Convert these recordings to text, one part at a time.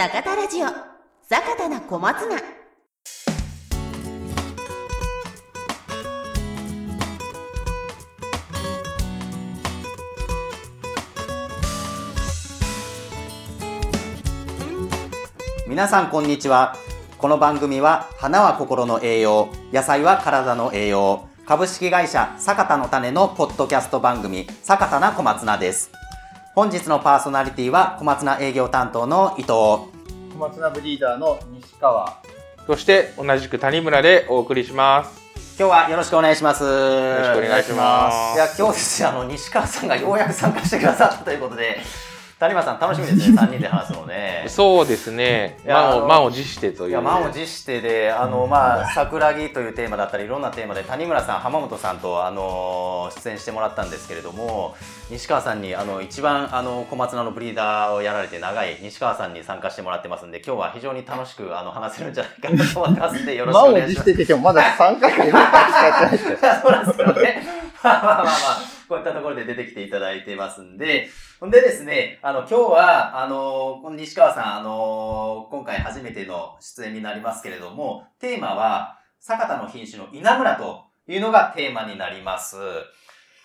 坂田ラジオ。坂田な小松菜。皆さんこんにちは。この番組は花は心の栄養。野菜は体の栄養。株式会社坂田の種のポッドキャスト番組坂田な小松菜です。本日のパーソナリティは小松菜営業担当の伊藤。小松菜ブリーダーの西川。そして同じく谷村でお送りします。今日はよろしくお願いします。よろしくお願いします。いや今日ですねあの西川さんがようやく参加してくださったということで谷村さん楽しみですね 3人で話すのねそうですね。満を満を持してという。いや満を持してであの、まあ、桜木というテーマだったりいろんなテーマで谷村さん浜本さんとあの出演してもらったんですけれども西川さんにあの一番あの小松菜のブリーダーをやられて長い西川さんに参加してもらってますんで今日は非常に楽しくあの話せるんじゃないかなと思ってますんでよろしくお満を願いします。持してて、でもまだ3回か4回しかやってないですよ。そうなんですよね。まあまあまあまあ、こういったところで出てきていただいてますんで、ほんでですね、あの、今日は、あの、この西川さん、あの、今回初めての出演になりますけれども、テーマは、坂田の品種の稲村というのがテーマになります。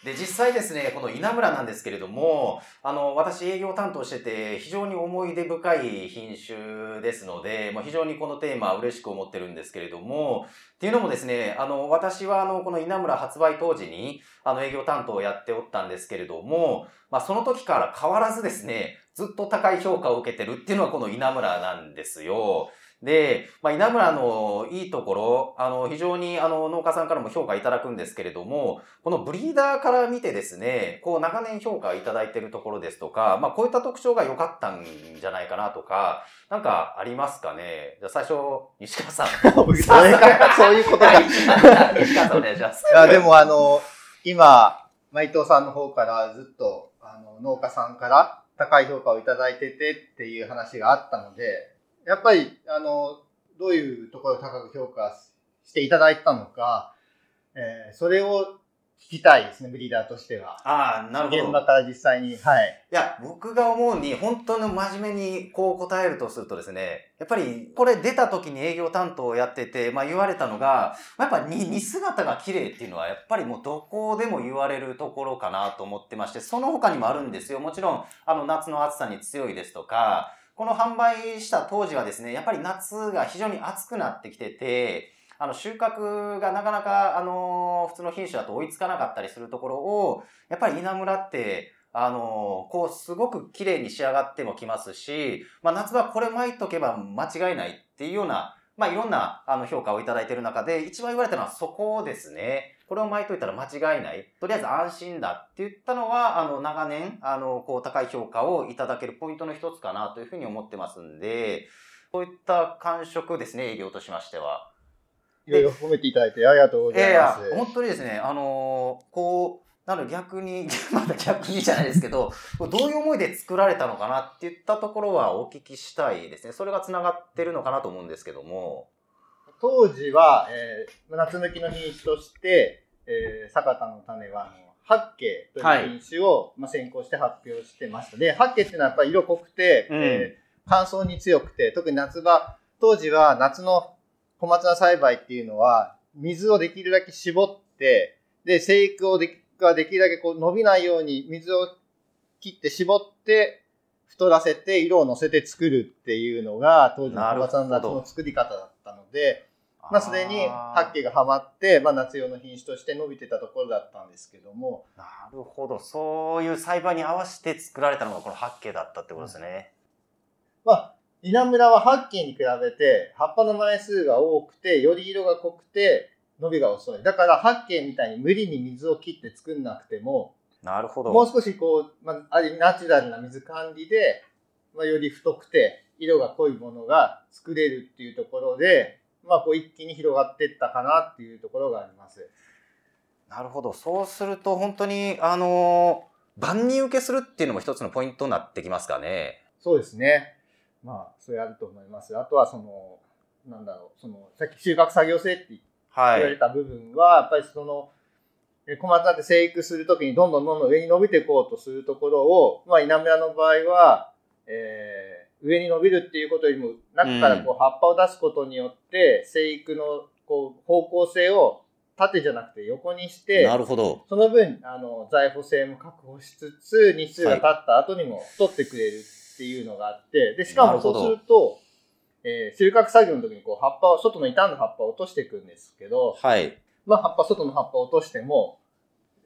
で、実際ですね、この稲村なんですけれども、あの、私営業担当してて、非常に思い出深い品種ですので、まあ、非常にこのテーマ嬉しく思ってるんですけれども、っていうのもですね、あの、私はあの、この稲村発売当時に、あの、営業担当をやっておったんですけれども、まあ、その時から変わらずですね、ずっと高い評価を受けてるっていうのはこの稲村なんですよ。で、まあ、稲村のいいところ、あの、非常にあの、農家さんからも評価いただくんですけれども、このブリーダーから見てですね、こう、長年評価いただいてるところですとか、まあ、こういった特徴が良かったんじゃないかなとか、なんかありますかね？じゃあ最初、西川さん。それか、そういうことか。い 西川さんお願いします。や、でもあの、今、内藤さんの方からずっと、あの、農家さんから高い評価をいただいててっていう話があったので、やっぱり、あの、どういうところを高く評価していただいたのか、えーそれを聞きたいですね、ブリーダーとしては。ああ、なるほど。現場から実際に、はい。いや、僕が思うに、本当の真面目にこう答えるとするとですね、やっぱりこれ出た時に営業担当をやってて、まあ言われたのが、まあやっぱに似姿が綺麗っていうのは、やっぱりもうどこでも言われるところかなと思ってまして、その他にもあるんですよ。もちろん、あの夏の暑さに強いですとか、この販売した当時はですね、やっぱり夏が非常に暑くなってきてて、あの収穫がなかなか、あの普通の品種だと追いつかなかったりするところを、やっぱり稲村って、あのこう、すごく綺麗に仕上がってもきますし、まあ、夏場これ巻いとけば間違いないっていうような、まあ、いろんなあの評価をいただいている中で、一番言われたのはそこですね。これを巻いといたら間違いない。とりあえず安心だって言ったのは、あの、長年、あの、こう、高い評価をいただけるポイントの一つかなというふうに思ってますんで、そういった感触ですね、営業としましては。いろいろ褒めていただいてありがとうごいやいざいます。や、本当にですね、あのーこう、なので逆に、まだ逆にじゃないですけど、どういう思いで作られたのかなって言ったところはお聞きしたいですね。それが繋がってるのかなと思うんですけども。当時は、えー夏向きの品種として、えー坂田の種は、あの、八景という品種を、まあ、先行して発表してました。で、八景っていうのはやっぱり色濃くて、うん。えー乾燥に強くて、特に夏場、当時は夏の小松菜栽培っていうのは、水をできるだけ絞って、で、生育をできができるだけこう伸びないように水を切って絞って、太らせて色を乗せて作るっていうのが当時の小松菜の夏の作り方だったので、まあ、すでにあー八景がハマって、まあ、夏用の品種として伸びてたところだったんですけども、なるほど。そういう栽培に合わせて作られたのがこの八景だったってことですね。まあ、稲村は八景に比べて葉っぱの枚数が多くて、より色が濃くて、伸びが遅い。だから八景みたいに無理に水を切って作んなくても、なるほど。もう少しこう、まあ、あナチュラルな水管理で、まあ、より太くて色が濃いものが作れるっていうところで、まあ、こう一気に広がっていったかなっていうところがあります。なるほど。そうすると本当に、あのー万人受けするっていうのも一つのポイントになってきますかね。そうですね。まあ、それあると思います。あとはその、なんだろう、その、さっき収穫作業性って言はい。われた部分は、やっぱりその、え小松菜って生育するときにどんどんどんどん上に伸びていこうとするところを、まあ、稲村の場合は、えー上に伸びるっていうことよりも、中からこう葉っぱを出すことによって、生育のこう方向性を縦じゃなくて横にして、なるほど。その分、あの、在補性も確保しつつ、日数が経った後にも太ってくれるっていうのがあって、で、しかもそうすると、えー収穫作業の時にこう葉っぱを、外の傷んだ葉っぱを落としていくんですけど、はい。まあ葉っぱ、外の葉っぱを落としても、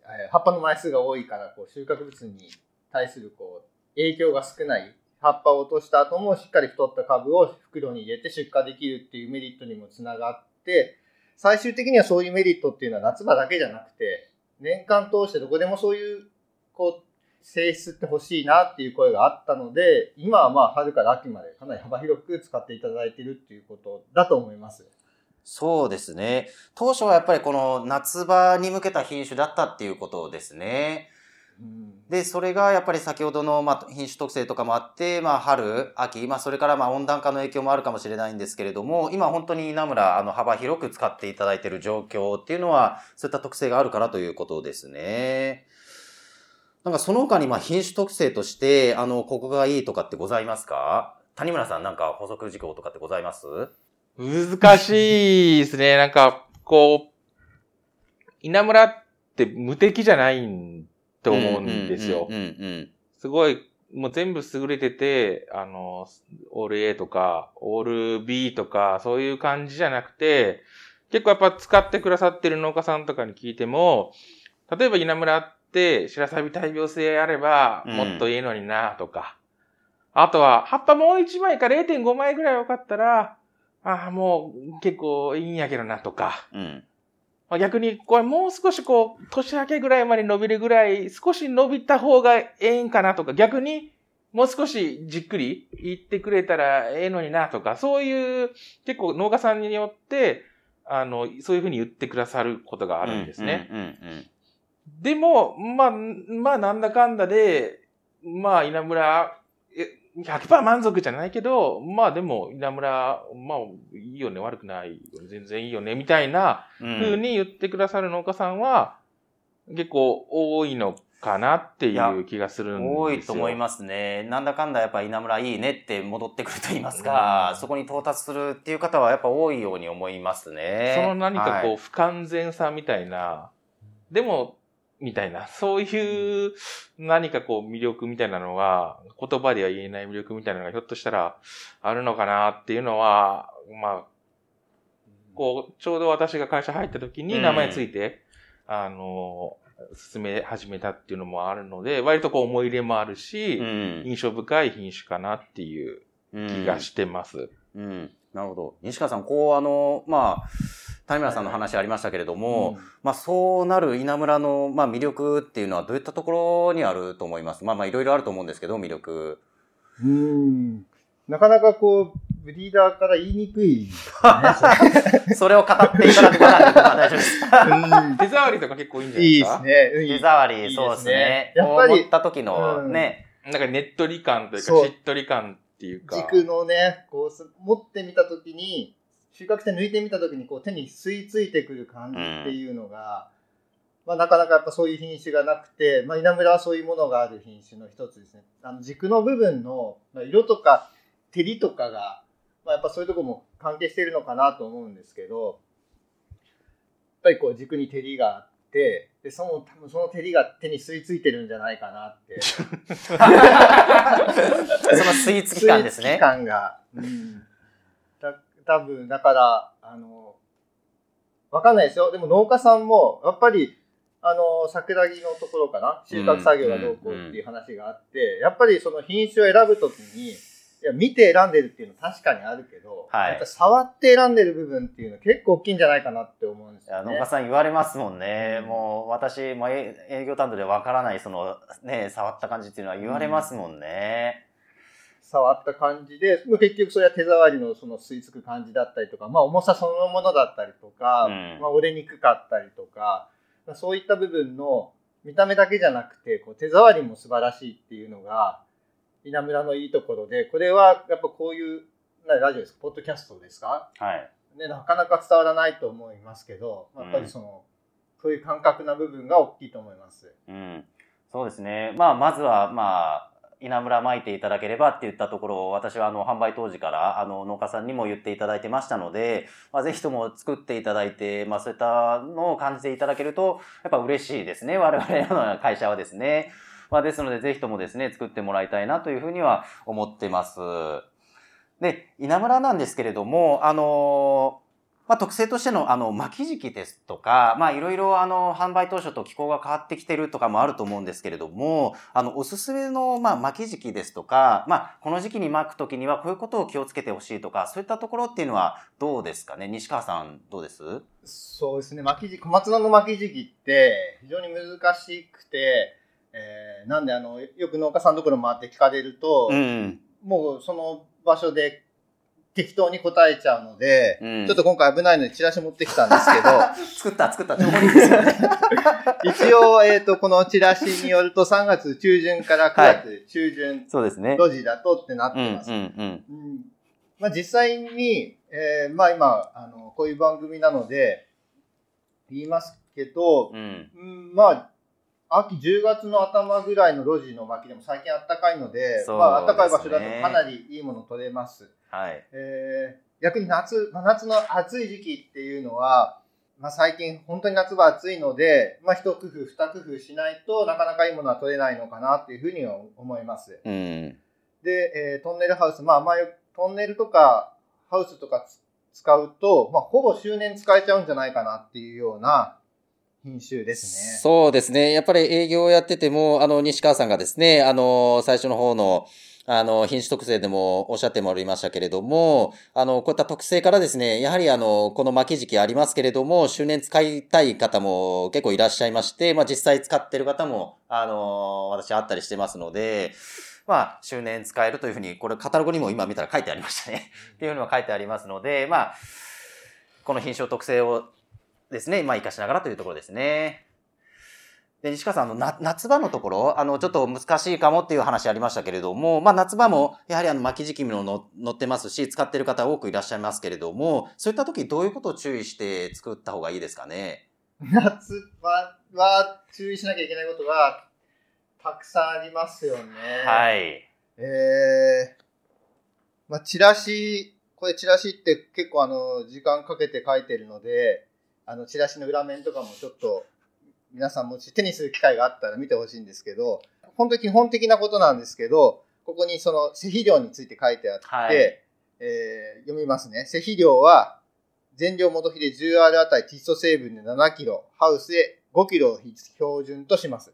えー葉っぱの枚数が多いから、こう収穫物に対するこう、影響が少ない。葉っぱを落とした後もしっかり太った株を袋に入れて出荷できるっていうメリットにもつながって、最終的にはそういうメリットっていうのは夏場だけじゃなくて、年間通してどこでもそういう、こう、性質って欲しいなっていう声があったので、今はまあ春から秋までかなり幅広く使っていただいてるっていうことだと思います。そうですね。当初はやっぱりこの夏場に向けた品種だったっていうことですね。うんで、それがやっぱり先ほどの、まあ、品種特性とかもあって、まあ、春、秋、まあ、それからまあ、温暖化の影響もあるかもしれないんですけれども、今本当に稲村、あの、幅広く使っていただいている状況っていうのは、そういった特性があるからということですね。なんかその他に、まあ、品種特性として、あの、ここがいいとかってございますか？谷村さんなんか補足事項とかってございます？難しいですね。なんか、こう、稲村って無敵じゃないと思うんですようん。うんうんすごい、もう全部優れてて、あの、オール A とか、オール B とか、そういう感じじゃなくて、結構やっぱ使ってくださってる農家さんとかに聞いても、例えば稲村って白錆大病性あれば、うんもっといいのになとか、あとは、葉っぱもう1枚か0.5枚ぐらい多かったら、ああ、もう結構いいんやけどなとか、うん。うん。まあ、逆に、これもう少しこう、年明けぐらいまで伸びるぐらい、少し伸びた方がええんかなとか、逆に、もう少しじっくり言ってくれたらええのになとか、そういう、結構農家さんによって、あの、そういうふうに言ってくださることがあるんですね。うんうんでも、まあ、まあ、なんだかんだで、まあ、稲村、え100%満足じゃないけど、まあでも、稲村、まあ、いいよね、悪くない全然いいよね、みたいな。ふうに言ってくださる農家さんは、結構多いのかなっていう気がするんですよ。多いと思いますね。なんだかんだやっぱ稲村いいねって戻ってくると言いますか、うんそこに到達するっていう方はやっぱ多いように思いますね。その何かこう、はい不完全さみたいな、でも、みたいな、そういう何かこう魅力みたいなのが、言葉では言えない魅力みたいなのがひょっとしたらあるのかなっていうのは、まあ、こう、ちょうど私が会社入った時に名前ついて、あの、進め始めたっていうのもあるので、割とこう思い入れもあるし、うん印象深い品種かなっていううん気がしてます。うん。なるほど。西川さん、こう、あの、まあ、谷村さんの話ありましたけれども、まあ、そうなる稲村の、まあ、魅力っていうのはどういったところにあると思います？まあ、まあ、いろいろあると思うんですけど、魅力。うん。なかなかこう、ブリーダーから言いにくいですね。それを語っていただくことは大丈夫です。うん手触りとか結構いいんじゃないいいですか？ですね。うん手触り、そうですね。やっぱりこう持った時のね、なんかねっとり感というか、しっとり感っていうか。軸のね、こうす、持ってみたときに、収穫して抜いてみたときに、こう手に吸い付いてくる感じっていうのが、まあなかなかやっぱそういう品種がなくて、まあ稲村はそういうものがある品種の一つですね。あの軸の部分の、まあ、色とか照りとかが、まあやっぱそういうところも関係しているのかなと思うんですけど、やっぱりこう軸に照りがあって、で、その、多分その照りが手に吸い付いてるんじゃないかなって。そのスイーツ期間ですスイーツ期ね。間が。うん。だ多分だから、あの、わかんないですよ。でも農家さんも、やっぱり、あの、桜木のところかな、収穫作業がどうこうっていう話があって、やっぱりその品種を選ぶときに、いや、見て選んでるっていうのは確かにあるけど、はいやっぱ触って選んでる部分っていうのは結構大きいんじゃないかなって思うんですよね。農家さん言われますもんね。うんもう私、も営業担当でわからない、そのね、触った感じっていうのは言われますもんね。触った感じで、結局それは手触りのその吸い付く感じだったりとか、まあ重さそのものだったりとか、うんまあ折れにくかったりとか、まあそういった部分の見た目だけじゃなくて、こう手触りも素晴らしいっていうのが、稲村のいいところで、これはやっぱこういう、なラジオですか？ポッドキャストですか？はい。ね、なかなか伝わらないと思いますけど、やっぱりその、そういう感覚な部分が大きいと思います。うん。そうですね。まあ、まずは、まあ、稲村巻いていただければって言ったところを私はあの販売当時からあの農家さんにも言っていただいてましたので、まあ、ぜひとも作っていただいて、まあ、そういったのを感じていただけるとやっぱ嬉しいですね我々の会社はですね。まあ、ですのでぜひともですね作ってもらいたいなというふうには思ってます。で稲村なんですけれどもあのまあ、特性としての、あの、巻き時期ですとか、まあ、いろいろ、あの、販売当初と気候が変わってきてるとかもあると思うんですけれども、あの、おすすめの、まあ、巻き時期ですとか、まあ、この時期に巻くときにはこういうことを気をつけてほしいとか、そういったところっていうのはどうですかね？西川さん、どうです？そうですね。巻き時期、小松菜の巻き時期って非常に難しくて、えー、なんで、あの、よく農家さんのところ回って聞かれると、うん、もうその場所で適当に答えちゃうので、うん、ちょっと今回危ないのでチラシ持ってきたんですけど、作った、作った、情報ですよね。一応、えっ、ー、と、このチラシによると3月中旬から9月中旬、はい、そうですね。路地だとってなってます。まあ実際に、えー、まあ今、あの、こういう番組なので、言いますけど、うん、まあ、秋10月の頭ぐらいの路地の巻でも最近あったかいので、でね、まあ暖かい場所だとかなりいいもの取れます。はい。えー、逆に夏、真夏の暑い時期っていうのは、まあ最近本当に夏は暑いので、まあ一工夫、二工夫しないとなかなかいいものは取れないのかなっていうふうには思います。うん、で、えー、トンネルハウス、まあ前、トンネルとかハウスとか使うと、まあほぼ周年使えちゃうんじゃないかなっていうような品種ですね。そうですね。やっぱり営業をやってても、あの、西川さんがですね、あの、最初の方の、あの、品種特性でもおっしゃってもらいましたけれども、あの、こういった特性からですね、やはりあの、この巻き時期ありますけれども、周年使いたい方も結構いらっしゃいまして、まあ実際使ってる方も、あの、私あったりしてますので、まあ、周年使えるというふうに、これカタログにも今見たら書いてありましたね。っていうのは書いてありますので、まあ、この品種特性をですね、まあ、活かしながらというところですね。で、西川さん、あの、な、夏場のところ、あの、ちょっと難しいかもっていう話ありましたけれども、まあ、夏場も、やはりあの、巻き時期もの乗ってますし、使ってる方多くいらっしゃいますけれども、そういった時どういうことを注意して作った方がいいですかね？夏場は注意しなきゃいけないことが、たくさんありますよね。はい。えー、まあ、チラシ、これチラシって結構あの、時間かけて書いてるので、あの、チラシの裏面とかもちょっと、皆さんもし手にする機会があったら見てほしいんですけど、本当に基本的なことなんですけど、ここにその、施肥量について書いてあって、はい、えー、読みますね。施肥量は、全量元比で 10R あたり窒素成分で7キロ、ハウスで5キロを標準とします。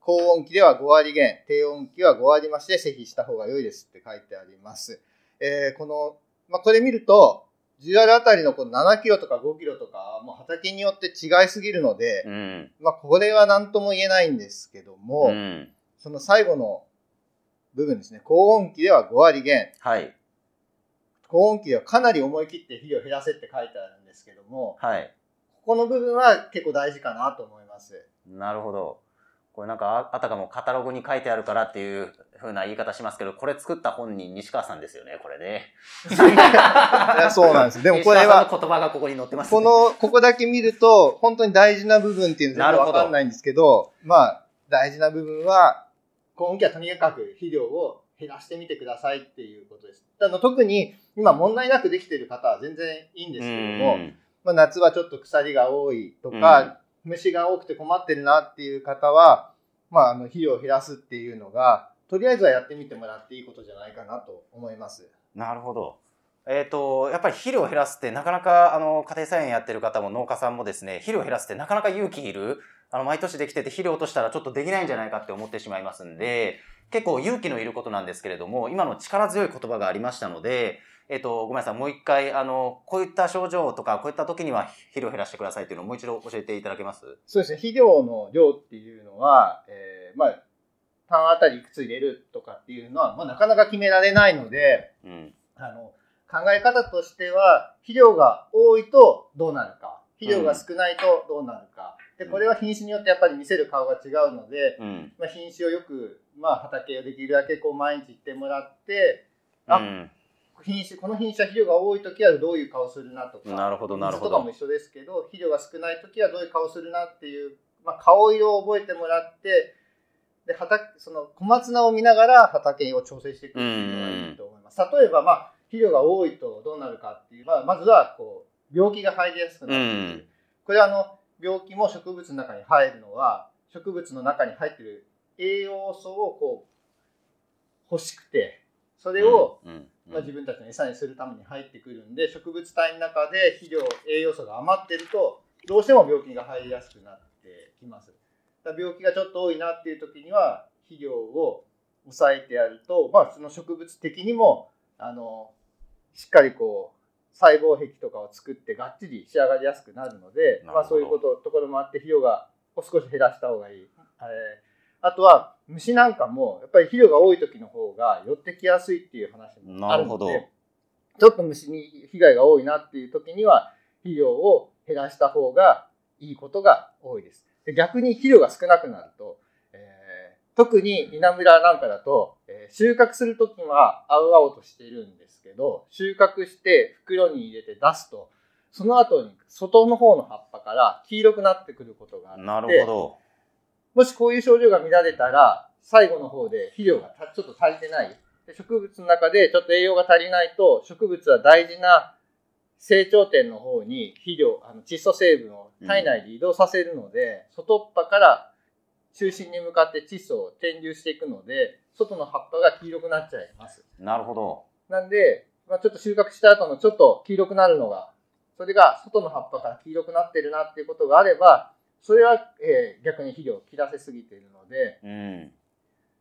高温期では5割減、低温期は5割増しで施肥した方が良いですって書いてあります。えー、この、まあ、これ見ると、10あたりのこの7キロとか5キロとか、もう畑によって違いすぎるので、うん、まあこれは何とも言えないんですけども、うん、その最後の部分ですね、高温期では5割減。はい。高温期ではかなり思い切って肥料を減らせって書いてあるんですけども、はい。ここの部分は結構大事かなと思います。なるほど。これなんかあたかもカタログに書いてあるからっていう風な言い方しますけど、これ作った本人西川さんですよね、これね。そうなんです。でもこれは、言葉がここに載ってます、ね、この、ここだけ見ると、本当に大事な部分っていうのはわかんないんですけど、まあ、大事な部分は、今期はとにかく肥料を減らしてみてくださいっていうことです。あの特に今問題なくできている方は全然いいんですけども、まあ、夏はちょっと腐りが多いとか、虫が多くて困ってるなっていう方は、まあ、あの、費用を減らすっていうのが、とりあえずはやってみてもらっていいことじゃないかなと思います。なるほど。えっ、ー、と、やっぱり肥料を減らすってなかなか、あの、家庭菜園やってる方も農家さんもですね、肥料を減らすってなかなか勇気いる。あの、毎年できてて肥料落としたらちょっとできないんじゃないかって思ってしまいますんで、結構勇気のいることなんですけれども、今の力強い言葉がありましたので、えっ、ー、と、ごめんなさい。もう一回、あの、こういった症状とか、こういった時には肥料を減らしてくださいっていうのをもう一度教えていただけます？そうですね。肥料の量っていうのは、えー、まあ、単あたりいくつ入れるとかっていうのは、まあ、なかなか決められないので、うん、あの、考え方としては、肥料が多いとどうなるか、肥料が少ないとどうなるか、で、これは品種によってやっぱり見せる顔が違うので、うん、まあ、品種をよく、まあ、畑をできるだけこう毎日行ってもらって、あ、うん品種この品種は肥料が多い時はどういう顔するなとかなるほどなるほど。とかも一緒ですけど肥料が少ない時はどういう顔するなっていう、まあ、顔色を覚えてもらってで、畑、その小松菜を見ながら畑を調整していくっていうのがいいと思います。例えば、まあ、肥料が多いとどうなるかっていう、まあ、まずは、こう、病気が入りやすくなるこれはあの、病気も植物の中に入るのは、植物の中に入っている栄養素をこう、欲しくて、それを、まあ、自分たちの餌にするために入ってくるんで植物体の中で肥料栄養素が余ってるとどうしても病気が入りやすくなってきます。だ病気がちょっと多いなっていう時には肥料を抑えてやると、まあ、その植物的にもあのしっかりこう細胞壁とかを作ってがっちり仕上がりやすくなるのでまあ、そういうことところもあって肥料が少し減らした方がいい。えーあとは虫なんかもやっぱり肥料が多い時の方が寄ってきやすいっていう話もあるのでちょっと虫に被害が多いなっていう時には肥料を減らした方がいいことが多いです。で逆に肥料が少なくなると、えー特に稲むらなんかだと、えー収穫する時は青々としているんですけど収穫して袋に入れて出すとその後に外の方の葉っぱから黄色くなってくることがあってなるほど。もしこういう症状が見られたら、最後の方で肥料がたちょっと足りてない。で植物の中でちょっと栄養が足りないと、植物は大事な成長点の方に肥料、あの窒素成分を体内で移動させるので、外っ端から中心に向かって窒素を転流していくので、外の葉っぱが黄色くなっちゃいます。なるほど。なんで、まあ、ちょっと収穫した後のちょっと黄色くなるのが、それが外の葉っぱから黄色くなってるなっていうことがあれば、それは、えー逆に肥料を切らせすぎているので、うん。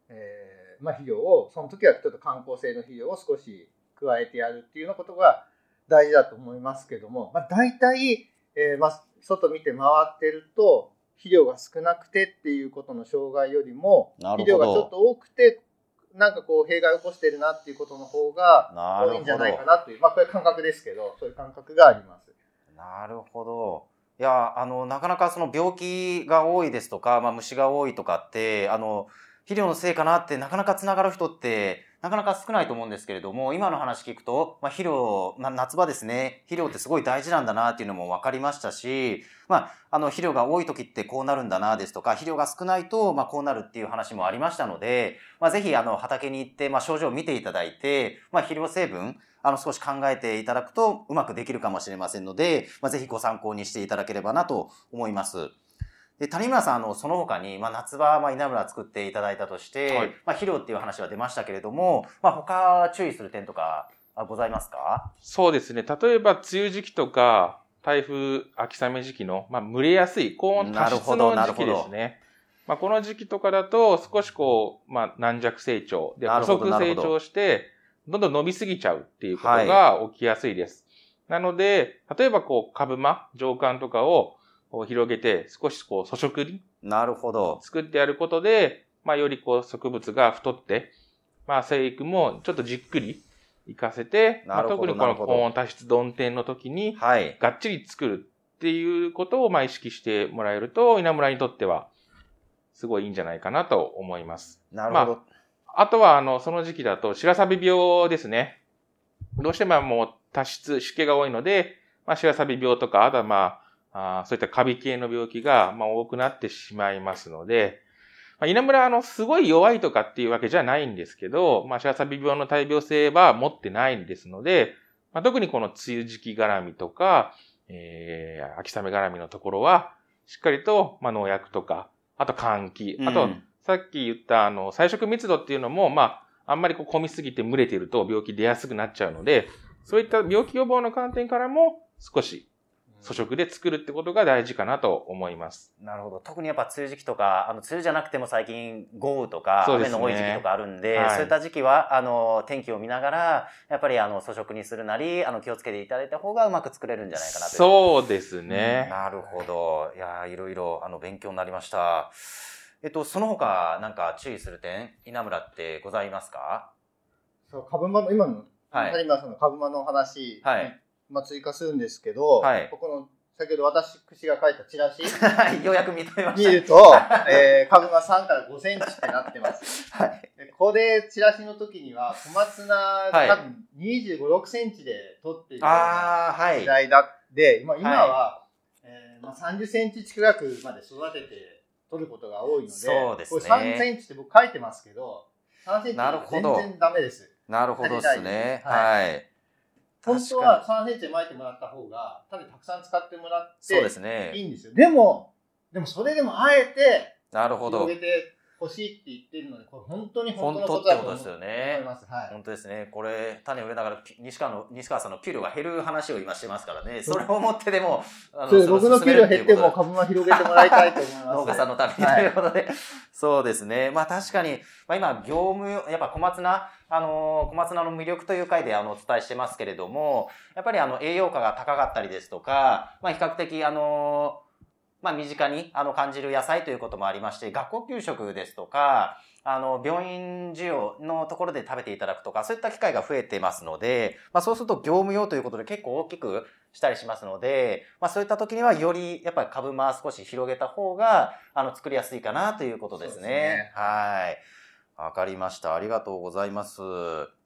えーまあ、肥料を、その時はちょっと観光性の肥料を少し加えてやるっていうようなことが大事だと思いますけども、まあ、大体、えーまあ、外見て回ってると、肥料が少なくてっていうことの障害よりも、肥料がちょっと多くて、なんかこう、弊害を起こしてるなっていうことの方が多いんじゃないかなという、まあ、これ感覚ですけど、そういう感覚があります。なるほど。いや、あの、なかなかその病気が多いですとか、まあ、虫が多いとかって、あの、肥料のせいかなってなかなか繋がる人って、なかなか少ないと思うんですけれども、今の話聞くと、まあ、肥料、まあ、夏場ですね、肥料ってすごい大事なんだなっていうのも分かりましたし、まあ、あの、肥料が多い時ってこうなるんだなですとか、肥料が少ないと、まあ、こうなるっていう話もありましたので、まあ、ぜひ、あの、畑に行って、まあ、症状を見ていただいて、まあ、肥料成分、あの、少し考えていただくとうまくできるかもしれませんので、まあ、ぜひご参考にしていただければなと思います。で、谷村さん、あの、その他に、まあ、夏場、まあ、稲村作っていただいたとして、はいまあ、肥料っていう話は出ましたけれども、まあ、他注意する点とか、あございますか？そうですね。例えば、梅雨時期とか、台風、秋雨時期の、まあ、蒸れやすい高温多湿なるほどの時期ですね。まあ、この時期とかだと、少しこう、まあ、軟弱成長で、なるほど細く成長して、どんどん伸びすぎちゃうっていうことが起きやすいです。なので、例えばこう、株間、上巻とかをこう広げて、少しこう、粗食になるほど。作ってやることで、まあ、よりこう植物が太って、まあ、生育もちょっとじっくり活かせて、まあ、特にこの高温多湿曇天の時に、はい。がっちり作るっていうことをまあ意識してもらえると、稲村にとっては、すごいいいんじゃないかなと思います。なるほど。あとは、あの、その時期だと、白錆病ですね。どうしてももう多湿、湿気が多いので、まあ、白錆病とか、あとはまあ、あーそういったカビ系の病気が、まあ、多くなってしまいますので、まあ、稲村は、あの、すごい弱いとかっていうわけじゃないんですけど、まあ、白錆病の大病性は持ってないんですので、まあ、特にこの梅雨時期絡みとか、えー、秋雨絡みのところは、しっかりと、まあ、農薬とか、あと換気、あと、うんさっき言った、あの、菜食密度っていうのも、まあ、あんまりこう、混みすぎて蒸れていると病気出やすくなっちゃうので、そういった病気予防の観点からも、少し粗食で作るってことが大事かなと思います。なるほど。特にやっぱ梅雨時期とか、あの、梅雨じゃなくても最近豪雨とか、雨の多い時期とかあるんで、はいそういった時期は、あの、天気を見ながら、やっぱりあの、粗食にするなり、あの、気をつけていただいた方がうまく作れるんじゃないかなと。そうですね。なるほど。いやーいろいろ、あの、勉強になりました。えっと、その他、なんか注意する点、稲村ってございますか？そう株間の今のはい谷村さんの株間の話、はいまあ、追加するんですけど、はいここの先ほど私が書いたチラシはい、ようやく認めまし見ると、えー、株間3から5センチってなってます。た。はい。でこれチラシの時には小松菜はいが多分25、6センチで取っている時。代だって、まあ、今は、えーまあ、30センチ近くまで育てて取ることが多いので、そうですねこれ3センチって僕書いてますけど、3センチ全ど然ダメです。なるほどですね。ははい。本当は3センチ巻いてもらった方が、種たくさん使ってもらって、そうですい。いんですよ。でも、でもそれでもあえて、なるほど広。げてほしいって言ってるので、これ本当に本本当当のことってことですよだと思いね。ます。はい。本当ですね。これ、種を植えながら、ピ西川の、西川さんのピュールが減る話を今してますからね。それをもってでも、あそう僕の給料減ってもも株間広げてもらいたいと思います。農家さんのためにとはいいうことで、そうですね。まあ確かに、まあ今、業務用、やっぱ小松菜、あのー小松菜の魅力という回であのお伝えしてますけれども、やっぱりあの栄養価が高かったりですとか、まあ比較的あのーまあ身近にあの感じる野菜ということもありまして、学校給食ですとか、あの、病院需要のところで食べていただくとか、そういった機会が増えてますので、まあそうすると業務用ということで結構大きくしたりしますので、まあそういった時にはよりやっぱり株間少し広げた方が、あの、作りやすいかなということですね。すねはい。わかりました。ありがとうございます。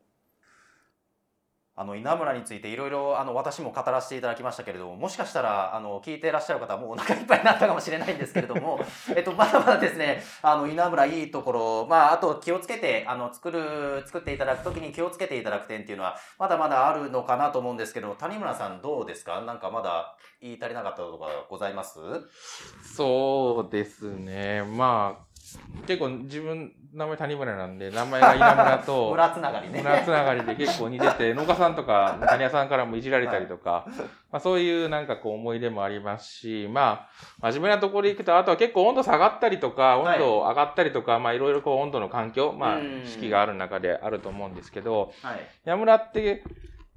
あの、稲村についていろいろ、あの、私も語らせていただきましたけれども、もしかしたら、あの、聞いていらっしゃる方はもう お腹いっぱいになったかもしれないんですけれども、えっと、まだまだですね、あの、稲村いいところ、まあ、あと気をつけて、あの、作る、作っていただくときに気をつけていただく点っていうのは、まだまだあるのかなと思うんですけど、谷村さんどうですか？なんかまだ言い足りなかったとかございます？そうですね。まあ、結構自分、名前谷村なんで、名前が稲村と、村つながりね。村つながりで結構似てて、農家さんとか、谷屋さんからもいじられたりとか、まあそういうなんかこう思い出もありますし、まあ、真面目なところで行くと、あとは結構温度下がったりとか、はい温度上がったりとか、まあいろいろこう温度の環境、まあうん四季がある中であると思うんですけど、はい。ヤムラって、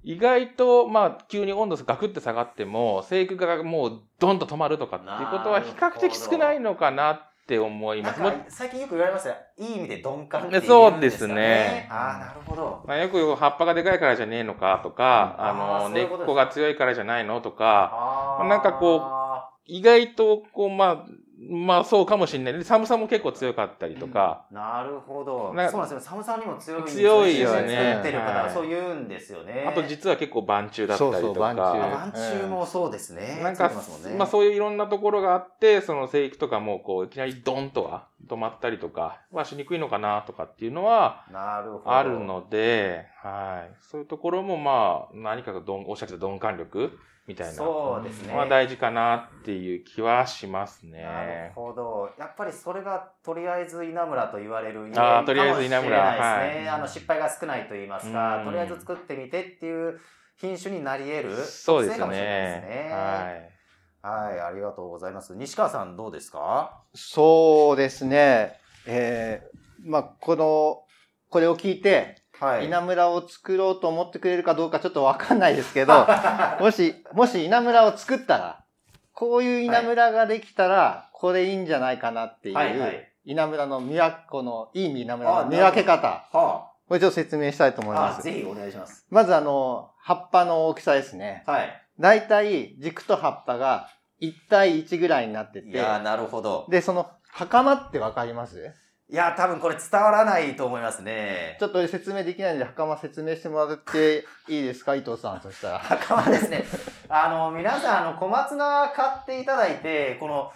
意外と、まあ、急に温度ガクって下がっても、生育がもうドンと止まるとかっていうことは比較的少ないのかなって思います。最近よく言われますよ。いい意味で鈍感っていうんそうですですかねああ、なるほど。まあ、よく葉っぱがでかいからじゃねえのかとか、うんあーあの、根っこが強いからじゃないのとか、あーなんかこ意外と、こう、まあ、まあそうかもしれない。で寒さも結構強かったりとか、なるほど。なそうなんですよ。寒さにも強いんです強いよね作ってる方ははいそう言うんですよね。あと実は結構晩中だったりとか、そうそう晩中あ晩中もそうですね。なんかついてますもんねまあそういういろんなところがあって、その生育とかもこういきなりドンとは止まったりとかはしにくいのかなとかっていうのはなるほど。あるので、はい。そういうところもまあ何かがどんおっしゃってた鈍感力みたいなそうですね。のは大事かなっていう気はしますなるね。ほど。やっぱりそれがとりあえず稲村と言われるゆえんあーとりあえず稲村かもしれないですね。はいあの失敗が少ないと言いますか、うんとりあえず作ってみてっていう品種になり得るそうです特性かもしれないですね。ね。はい。はい、ありがとうございます。西川さんどうですか？そうですね。えー、まあ、この、これを聞いて、はい。稲むらを作ろうと思ってくれるかどうかちょっとわかんないですけど、もし、もし稲むらを作ったら、こういう稲むらができたら、これいいんじゃないかなっていはいはいう稲むらの見分け、このいい稲むらの見分け方、はこれちょっと説明したいと思いあ、ますあぜ。ひお願いします。まずあの、葉っぱの大きさですね。はい。だいたい軸と葉っぱが1対1ぐらいになってて、いやーなるほど。で、その、袴ってわかります？いやー多分これ伝わらないと思いますねち。ょっと説明できないので、袴説明してもらっていいですか伊藤さん、そしたら。袴ですね。あの、皆さん、あの、小松菜買っていただいて、この、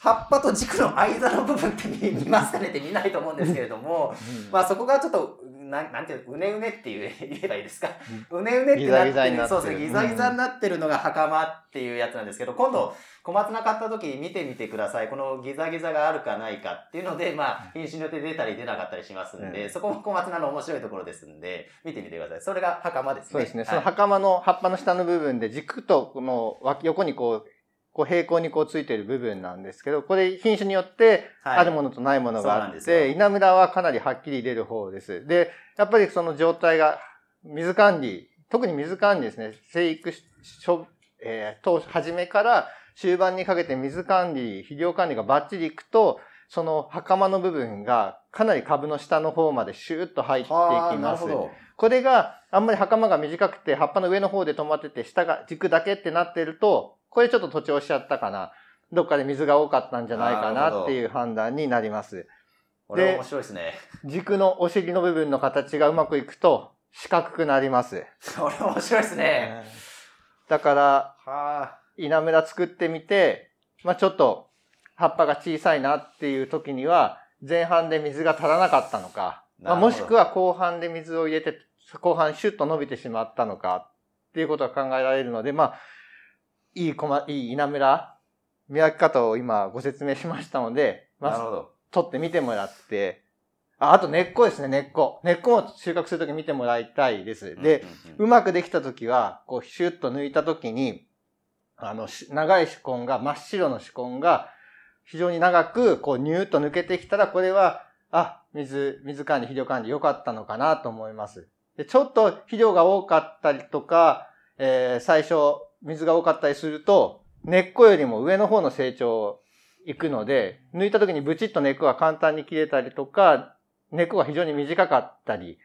葉っぱと軸の間の部分って見見ますかねって見ないと思うんですけれども、まあそこがちょっと、なんなんていうの、うねうねっていう 言えばいいですか？うねうねってなってなってるそうですね、ギザギザになってるのが袴っていうやつなんですけど、今度、小松菜買った時見てみてください。このギザギザがあるかないかっていうので、まあ、品種によって出たり出なかったりしますんで、うんそこも小松菜の面白いところですんで、見てみてください。それが袴ですね。そうですね。はいその袴の葉っぱの下の部分で軸とこの脇横にこう、こう平行にこうついてる部分なんですけど、これ品種によってはいあるものとないものがあっですよて、稲むらはかなりはっきり出る方です。で、やっぱりその状態が水管理、特に水管理ですね、生育し、しょえー、と、初めから終盤にかけて水管理、肥料管理がバッチリいくと、その袴の部分がかなり株の下の方までシューッと入っていはあきます。これがあんまり袴が短くて葉っぱの上の方で止まってて下が軸だけってなってると、これちょっと徒長しちゃったかな。どっかで水が多かったんじゃないかなっていう判断になります。これ面白いですね。軸のお尻の部分の形がうまくいくと四角くなります。これ面白いですね。だから、は稲むら作ってみて、まあちょっと、葉っぱが小さいなっていう時には、前半で水が足らなかったのか、まあ、もしくは後半で水を入れて、後半シュッと伸びてしまったのかっていうことが考えられるので、まあ、いいこま、いい稲むら、見分け方を今ご説明しましたので、まあ、なるほど。取ってみてもらって、ああと根っこですね、根っこ。根っこも収穫するとき見てもらいたいです。で、うまくできたときは、こう、シュッと抜いたときに、あの、し長い歯根が、真っ白の歯根が、非常に長く、こう、ニューッと抜けてきたら、これは、あ、水、水管理、肥料管理良かったのかなと思います。で、ちょっと肥料が多かったりとか、えー最初、水が多かったりすると、根っこよりも上の方の成長いくので、抜いた時にブチッと根っこが簡単に切れたりとか、根っこが非常に短かったり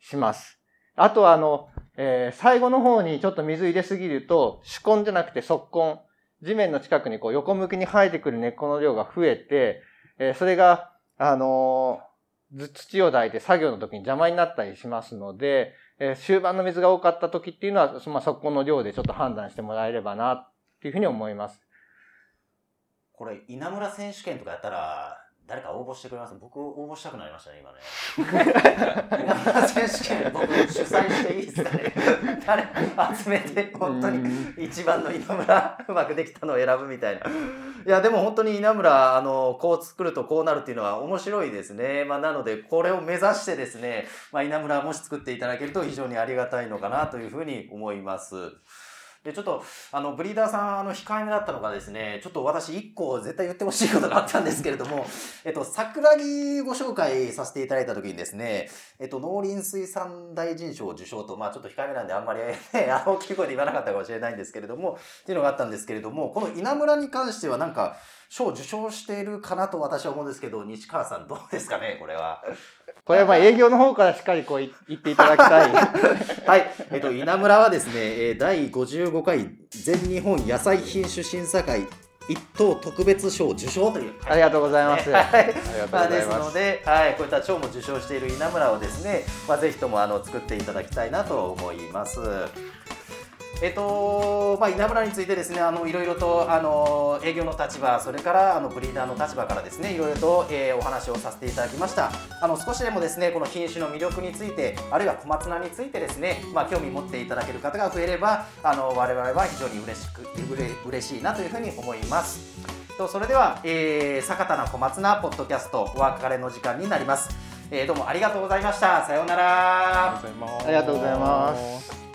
します。あとはあの、えー最後の方にちょっと水入れすぎると、主根じゃなくて側根、地面の近くにこう横向きに生えてくる根っこの量が増えて、えーそれが、あのー土を抱いて作業の時に邪魔になったりしますので、えー終盤の水が多かった時っていうのは、まあ、そこの量でちょっと判断してもらえればな、っていうふうに思います。これ、稲村選手権とかやったら、誰か応募してくれます？僕応募したくなりましたね、今ね。稲村選手権、僕主催していいですかね？誰集めて、本当に一番の稲村、うまくできたのを選ぶみたいな。いや、でも本当に稲村、あの、こう作るとこうなるっていうのは面白いですね。まあ、なので、これを目指してですね、まあ、稲村もし作っていただけると非常にありがたいのかなというふうに思います。で、ちょっと、あの、ブリーダーさん、あの、控えめだったのがですね、ちょっと私一個絶対言ってほしいことがあったんですけれども、えっと、桜木ご紹介させていただいた時にですね、えっと、農林水産大臣賞受賞と、まあちょっと控えめなんであんまり、ね、あの大きい声で言わなかったかもしれないんですけれども、っていうのがあったんですけれども、この稲村に関してはなんか、賞を受賞しているかなと私は思うんですけど、西川さんどうですかね、これは。これはまあ営業の方からしっかりこうい言っていただきたい。はい。えっと、稲村はですね、えー第55回全日本野菜品種審査会一等特別賞受賞という。ありがとうございます。はいありがとうございます。ので、はい、こういった賞も受賞している稲村をですね、まあ、ぜひともあの作っていただきたいなと思います。えっとまあ、稲村についてですねあのいろいろとあの営業の立場それからあのブリーダーの立場からですねいろいろと、えーお話をさせていただきました。あの少しでもですねこの品種の魅力についてあるいは小松菜についてですね、まあ、興味持っていただける方が増えればあの我々は非常に嬉しくうれ嬉しいなというふうに思います。とそれでは、えー、坂田の小松菜ポッドキャストお別れの時間になります、えーどうもありがとうございました。さようなら。あありがとうございます。